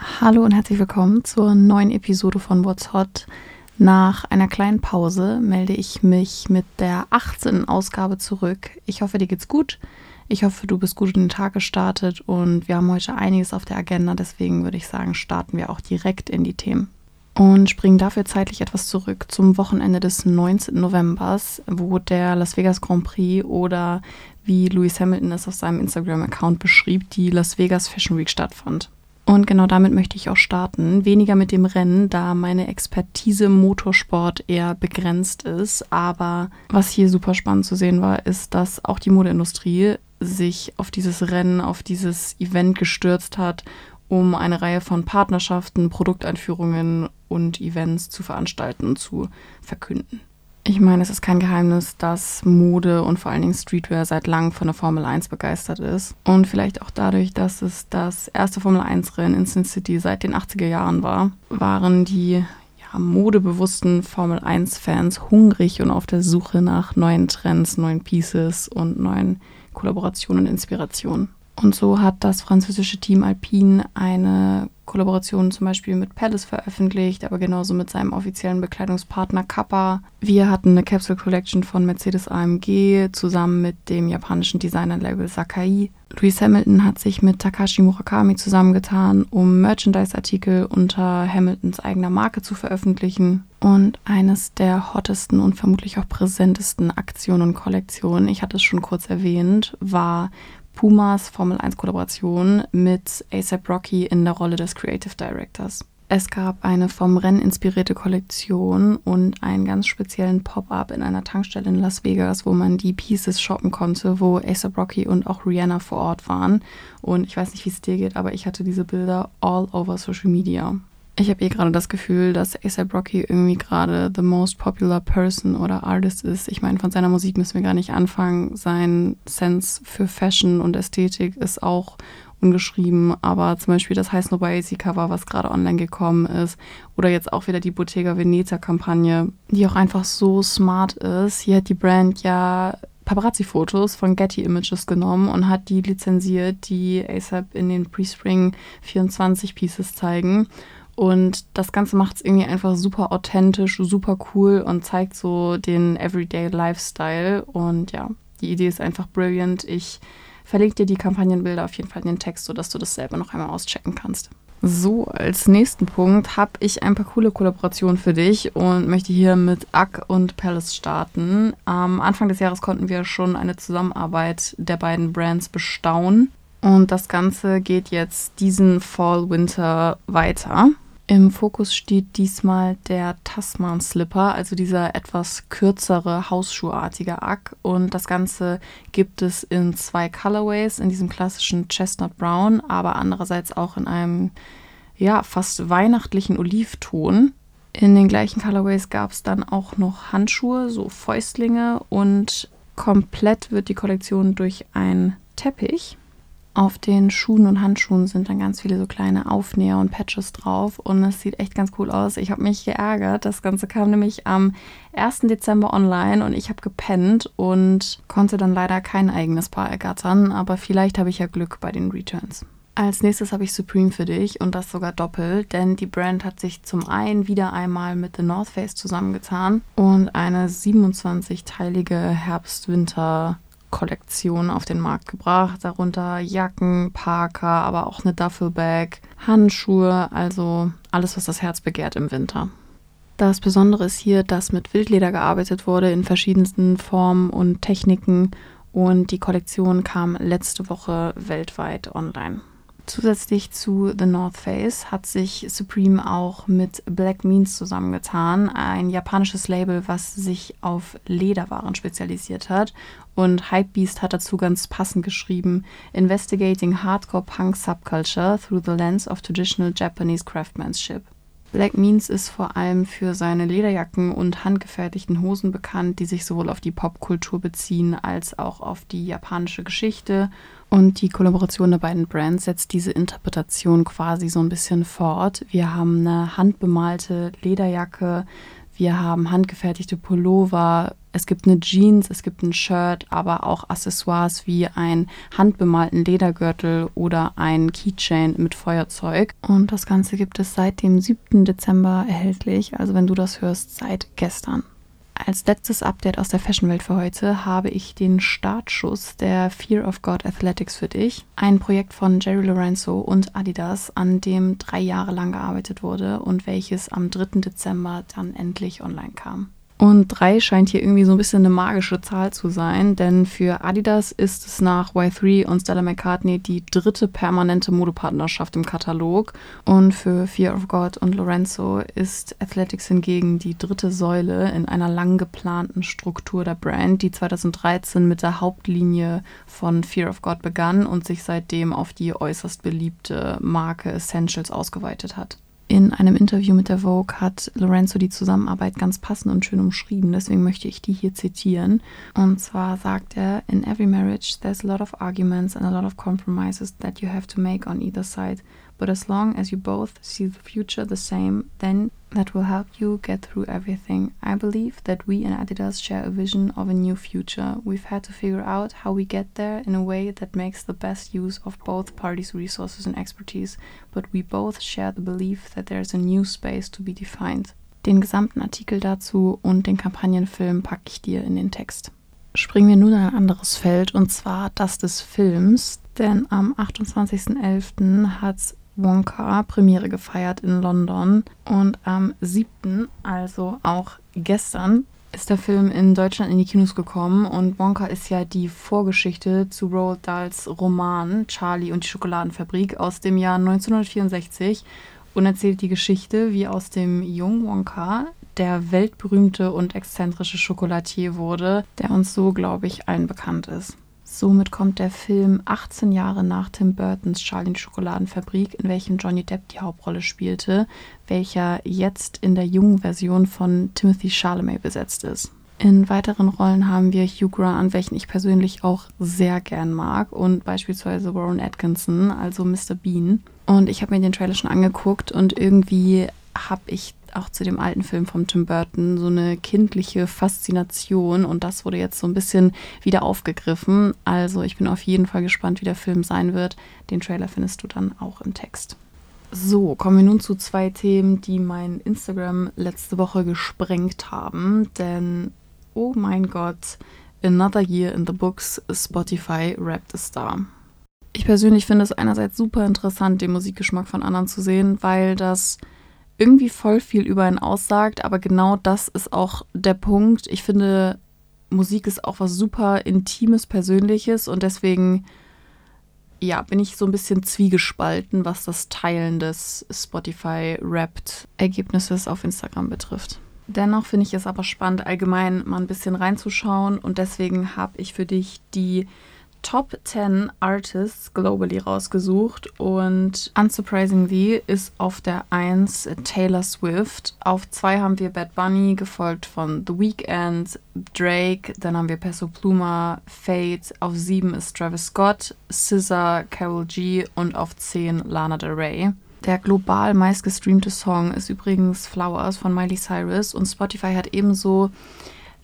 Hallo und herzlich willkommen zur neuen Episode von What's Hot. Nach einer kleinen Pause melde ich mich mit der 18. Ausgabe zurück. Ich hoffe, dir geht's gut. Ich hoffe, du bist gut in den Tag gestartet und wir haben heute einiges auf der Agenda. Deswegen würde ich sagen, starten wir auch direkt in die Themen. Und springen dafür zeitlich etwas zurück zum Wochenende des 19. Novembers, wo der Las Vegas Grand Prix oder wie Lewis Hamilton es auf seinem Instagram-Account beschrieb, die Las Vegas Fashion Week stattfand. Und genau damit möchte ich auch starten. Weniger mit dem Rennen, da meine Expertise im Motorsport eher begrenzt ist. Aber was hier super spannend zu sehen war, ist, dass auch die Modeindustrie sich auf dieses Rennen, auf dieses Event gestürzt hat, um eine Reihe von Partnerschaften, Produkteinführungen und Events zu veranstalten und zu verkünden. Ich meine, es ist kein Geheimnis, dass Mode und vor allen Dingen Streetwear seit langem von der Formel 1 begeistert ist. Und vielleicht auch dadurch, dass es das erste Formel 1-Rennen in Sin City seit den 80er Jahren war, waren die ja, modebewussten Formel 1-Fans hungrig und auf der Suche nach neuen Trends, neuen Pieces und neuen Kollaborationen und Inspirationen. Und so hat das französische Team Alpine eine Kollaboration zum Beispiel mit Palace veröffentlicht, aber genauso mit seinem offiziellen Bekleidungspartner Kappa. Wir hatten eine Capsule Collection von Mercedes AMG zusammen mit dem japanischen Designerlabel Sakai. Louis Hamilton hat sich mit Takashi Murakami zusammengetan, um Merchandise-Artikel unter Hamiltons eigener Marke zu veröffentlichen. Und eines der hottesten und vermutlich auch präsentesten Aktionen und Kollektionen, ich hatte es schon kurz erwähnt, war Pumas Formel 1 Kollaboration mit ASAP Rocky in der Rolle des Creative Directors. Es gab eine vom Rennen inspirierte Kollektion und einen ganz speziellen Pop-up in einer Tankstelle in Las Vegas, wo man die Pieces shoppen konnte, wo ASAP Rocky und auch Rihanna vor Ort waren. Und ich weiß nicht, wie es dir geht, aber ich hatte diese Bilder all over Social Media. Ich habe eh gerade das Gefühl, dass ASAP Rocky irgendwie gerade the most popular person oder artist ist. Ich meine, von seiner Musik müssen wir gar nicht anfangen. Sein Sense für Fashion und Ästhetik ist auch ungeschrieben, aber zum Beispiel das Snow Easy Cover, was gerade online gekommen ist, oder jetzt auch wieder die Bottega Veneta Kampagne, die auch einfach so smart ist. Hier hat die Brand ja Paparazzi-Fotos von Getty Images genommen und hat die lizenziert, die ASAP in den Pre-Spring 24 Pieces zeigen. Und das Ganze macht es irgendwie einfach super authentisch, super cool und zeigt so den Everyday Lifestyle. Und ja, die Idee ist einfach brilliant. Ich verlinke dir die Kampagnenbilder auf jeden Fall in den Text, sodass du das selber noch einmal auschecken kannst. So, als nächsten Punkt habe ich ein paar coole Kollaborationen für dich und möchte hier mit Ack und Palace starten. Am Anfang des Jahres konnten wir schon eine Zusammenarbeit der beiden Brands bestaunen. Und das Ganze geht jetzt diesen Fall, Winter weiter. Im Fokus steht diesmal der Tasman Slipper, also dieser etwas kürzere Hausschuhartige Ack. Und das Ganze gibt es in zwei Colorways, in diesem klassischen Chestnut Brown, aber andererseits auch in einem ja fast weihnachtlichen Olivton. In den gleichen Colorways gab es dann auch noch Handschuhe, so Fäustlinge und komplett wird die Kollektion durch einen Teppich auf den Schuhen und Handschuhen sind dann ganz viele so kleine Aufnäher und Patches drauf und es sieht echt ganz cool aus. Ich habe mich geärgert. Das Ganze kam nämlich am 1. Dezember online und ich habe gepennt und konnte dann leider kein eigenes Paar ergattern, aber vielleicht habe ich ja Glück bei den Returns. Als nächstes habe ich Supreme für dich und das sogar doppelt, denn die Brand hat sich zum einen wieder einmal mit The North Face zusammengetan und eine 27-teilige Herbst-Winter- Kollektion auf den Markt gebracht, darunter Jacken, Parker, aber auch eine Duffelbag, Handschuhe, also alles, was das Herz begehrt im Winter. Das Besondere ist hier, dass mit Wildleder gearbeitet wurde in verschiedensten Formen und Techniken und die Kollektion kam letzte Woche weltweit online. Zusätzlich zu The North Face hat sich Supreme auch mit Black Means zusammengetan, ein japanisches Label, was sich auf Lederwaren spezialisiert hat. Und Hypebeast hat dazu ganz passend geschrieben: Investigating Hardcore Punk Subculture through the lens of traditional Japanese craftsmanship. Black Means ist vor allem für seine Lederjacken und handgefertigten Hosen bekannt, die sich sowohl auf die Popkultur beziehen als auch auf die japanische Geschichte. Und die Kollaboration der beiden Brands setzt diese Interpretation quasi so ein bisschen fort. Wir haben eine handbemalte Lederjacke. Wir haben handgefertigte Pullover, es gibt eine Jeans, es gibt ein Shirt, aber auch Accessoires wie ein handbemalten Ledergürtel oder ein Keychain mit Feuerzeug. Und das Ganze gibt es seit dem 7. Dezember erhältlich, also wenn du das hörst, seit gestern. Als letztes Update aus der Fashionwelt für heute habe ich den Startschuss der Fear of God Athletics für dich. Ein Projekt von Jerry Lorenzo und Adidas, an dem drei Jahre lang gearbeitet wurde und welches am 3. Dezember dann endlich online kam. Und drei scheint hier irgendwie so ein bisschen eine magische Zahl zu sein, denn für Adidas ist es nach Y3 und Stella McCartney die dritte permanente Modepartnerschaft im Katalog. Und für Fear of God und Lorenzo ist Athletics hingegen die dritte Säule in einer lang geplanten Struktur der Brand, die 2013 mit der Hauptlinie von Fear of God begann und sich seitdem auf die äußerst beliebte Marke Essentials ausgeweitet hat. In einem Interview mit der Vogue hat Lorenzo die Zusammenarbeit ganz passend und schön umschrieben, deswegen möchte ich die hier zitieren. Und zwar sagt er, In every marriage there's a lot of arguments and a lot of compromises that you have to make on either side. But as long as you both see the future the same, then that will help you get through everything. I believe that we and Adidas share a vision of a new future. We've had to figure out how we get there in a way that makes the best use of both parties' resources and expertise, but we both share the belief that there's a new space to be defined. Den gesamten Artikel dazu und den Kampagnenfilm packe ich dir in den Text. Springen wir nun in ein anderes Feld und zwar das des Films, denn am 28.11. hat Wonka Premiere gefeiert in London und am 7., also auch gestern, ist der Film in Deutschland in die Kinos gekommen und Wonka ist ja die Vorgeschichte zu Roald Dahls Roman Charlie und die Schokoladenfabrik aus dem Jahr 1964 und erzählt die Geschichte, wie aus dem jungen Wonka der weltberühmte und exzentrische Schokolatier wurde, der uns so, glaube ich, allen bekannt ist. Somit kommt der Film 18 Jahre nach Tim Burtons Charlie Schokoladenfabrik, in welchem Johnny Depp die Hauptrolle spielte, welcher jetzt in der jungen Version von Timothy Chalamet besetzt ist. In weiteren Rollen haben wir Hugh Grant, welchen ich persönlich auch sehr gern mag, und beispielsweise Warren Atkinson, also Mr. Bean. Und ich habe mir den Trailer schon angeguckt und irgendwie habe ich auch zu dem alten Film von Tim Burton so eine kindliche Faszination und das wurde jetzt so ein bisschen wieder aufgegriffen. Also ich bin auf jeden Fall gespannt, wie der Film sein wird. Den Trailer findest du dann auch im Text. So, kommen wir nun zu zwei Themen, die mein Instagram letzte Woche gesprengt haben. Denn, oh mein Gott, Another Year in the Books, Spotify Rapped a Star. Ich persönlich finde es einerseits super interessant, den Musikgeschmack von anderen zu sehen, weil das irgendwie voll viel über ihn aussagt, aber genau das ist auch der Punkt. Ich finde, Musik ist auch was super Intimes, Persönliches und deswegen, ja, bin ich so ein bisschen zwiegespalten, was das Teilen des Spotify-Rapped-Ergebnisses auf Instagram betrifft. Dennoch finde ich es aber spannend, allgemein mal ein bisschen reinzuschauen und deswegen habe ich für dich die Top 10 Artists globally rausgesucht und unsurprisingly ist auf der 1 Taylor Swift. Auf 2 haben wir Bad Bunny, gefolgt von The Weeknd, Drake, dann haben wir Peso Pluma, Fate, auf 7 ist Travis Scott, SZA, Carol G und auf 10 Lana Del Rey. Der global meistgestreamte Song ist übrigens Flowers von Miley Cyrus und Spotify hat ebenso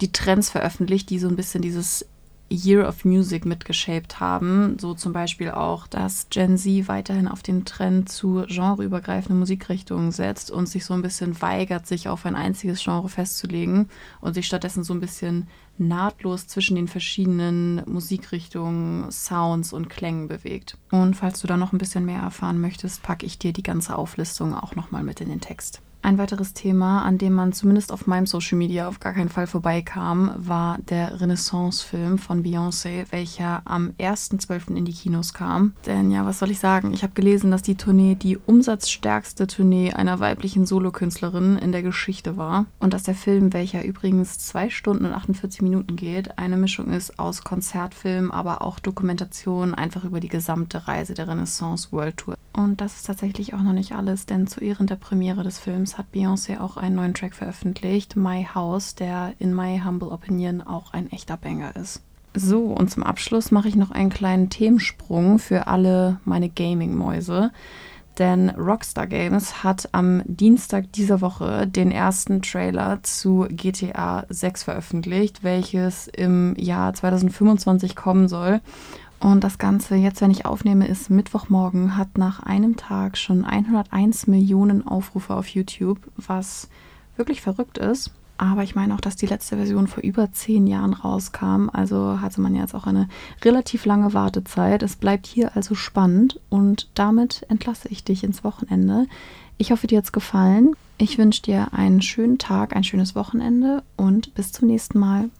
die Trends veröffentlicht, die so ein bisschen dieses Year of Music mitgeshaped haben. So zum Beispiel auch, dass Gen Z weiterhin auf den Trend zu genreübergreifenden Musikrichtungen setzt und sich so ein bisschen weigert, sich auf ein einziges Genre festzulegen und sich stattdessen so ein bisschen nahtlos zwischen den verschiedenen Musikrichtungen, Sounds und Klängen bewegt. Und falls du da noch ein bisschen mehr erfahren möchtest, packe ich dir die ganze Auflistung auch nochmal mit in den Text. Ein weiteres Thema, an dem man zumindest auf meinem Social Media auf gar keinen Fall vorbeikam, war der Renaissance-Film von Beyoncé, welcher am 1.12. in die Kinos kam. Denn ja, was soll ich sagen? Ich habe gelesen, dass die Tournee die umsatzstärkste Tournee einer weiblichen Solokünstlerin in der Geschichte war. Und dass der Film, welcher übrigens 2 Stunden und 48 Minuten geht, eine Mischung ist aus Konzertfilm, aber auch Dokumentation einfach über die gesamte Reise der Renaissance World Tour. Und das ist tatsächlich auch noch nicht alles, denn zu Ehren der Premiere des Films hat Beyoncé auch einen neuen Track veröffentlicht, My House, der in My Humble Opinion auch ein echter Banger ist. So, und zum Abschluss mache ich noch einen kleinen Themensprung für alle meine Gaming-Mäuse. denn Rockstar Games hat am Dienstag dieser Woche den ersten Trailer zu GTA 6 veröffentlicht, welches im Jahr 2025 kommen soll. Und das Ganze, jetzt wenn ich aufnehme, ist Mittwochmorgen, hat nach einem Tag schon 101 Millionen Aufrufe auf YouTube, was wirklich verrückt ist. Aber ich meine auch, dass die letzte Version vor über zehn Jahren rauskam. Also hatte man jetzt auch eine relativ lange Wartezeit. Es bleibt hier also spannend und damit entlasse ich dich ins Wochenende. Ich hoffe, dir hat es gefallen. Ich wünsche dir einen schönen Tag, ein schönes Wochenende und bis zum nächsten Mal.